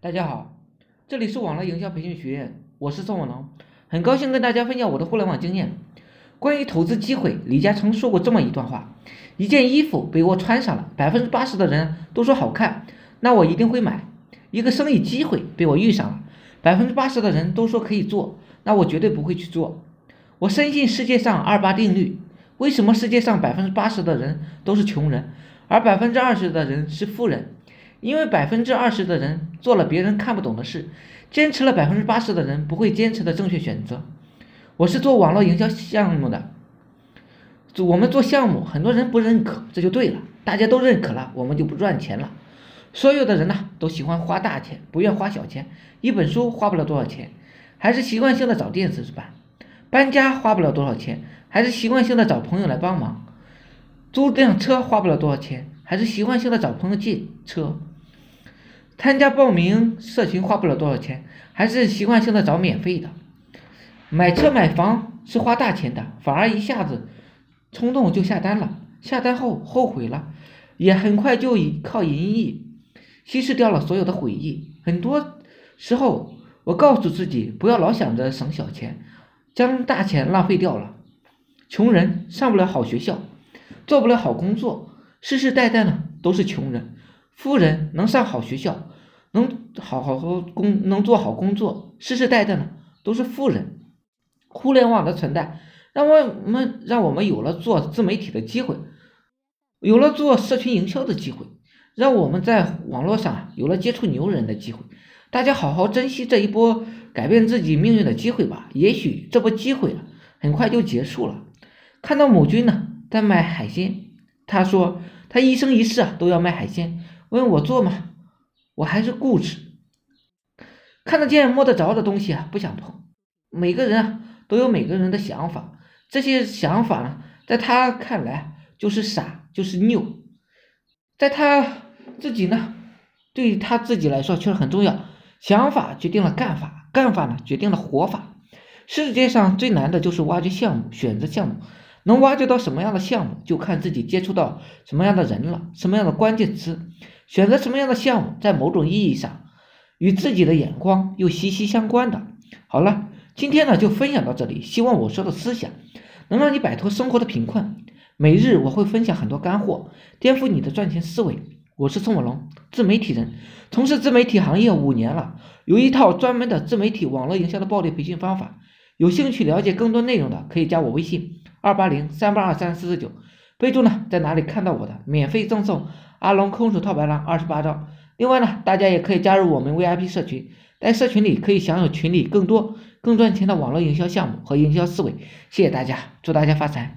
大家好，这里是网络营销培训学院，我是宋文龙，很高兴跟大家分享我的互联网经验。关于投资机会，李嘉诚说过这么一段话：一件衣服被我穿上了，百分之八十的人都说好看，那我一定会买；一个生意机会被我遇上了，百分之八十的人都说可以做，那我绝对不会去做。我深信世界上二八定律。为什么世界上百分之八十的人都是穷人，而百分之二十的人是富人？因为百分之二十的人做了别人看不懂的事，坚持了百分之八十的人不会坚持的正确选择。我是做网络营销项目的，我们做项目，很多人不认可，这就对了。大家都认可了，我们就不赚钱了。所有的人呢，都喜欢花大钱，不愿花小钱。一本书花不了多少钱，还是习惯性的找电子版。搬家花不了多少钱，还是习惯性的找朋友来帮忙。租辆车花不了多少钱，还是习惯性的找朋友借车。参加报名社群花不了多少钱，还是习惯性的找免费的。买车买房是花大钱的，反而一下子冲动就下单了，下单后后悔了，也很快就以靠淫逸稀释掉了所有的悔意。很多时候，我告诉自己不要老想着省小钱，将大钱浪费掉了。穷人上不了好学校，做不了好工作，世世代代呢都是穷人。富人能上好学校，能好好好工，能做好工作，世世代代呢都是富人。互联网的存在，让我们让我们有了做自媒体的机会，有了做社群营销的机会，让我们在网络上有了接触牛人的机会。大家好好珍惜这一波改变自己命运的机会吧，也许这波机会啊很快就结束了。看到某君呢在卖海鲜，他说他一生一世啊都要卖海鲜。问我做吗？我还是固执，看得见摸得着的东西啊，不想碰。每个人啊都有每个人的想法，这些想法呢，在他看来就是傻，就是拗，在他自己呢，对他自己来说却是很重要。想法决定了干法，干法呢决定了活法。世界上最难的就是挖掘项目，选择项目。能挖掘到什么样的项目，就看自己接触到什么样的人了，什么样的关键词，选择什么样的项目，在某种意义上与自己的眼光又息息相关的。好了，今天呢就分享到这里，希望我说的思想能让你摆脱生活的贫困。每日我会分享很多干货，颠覆你的赚钱思维。我是宋文龙，自媒体人，从事自媒体行业五年了，有一套专门的自媒体网络营销的暴力培训方法。有兴趣了解更多内容的，可以加我微信二八零三八二三四四九，备注呢在哪里看到我的，免费赠送阿龙空手套白狼二十八招。另外呢，大家也可以加入我们 VIP 社群，在社群里可以享有群里更多更赚钱的网络营销项目和营销思维。谢谢大家，祝大家发财。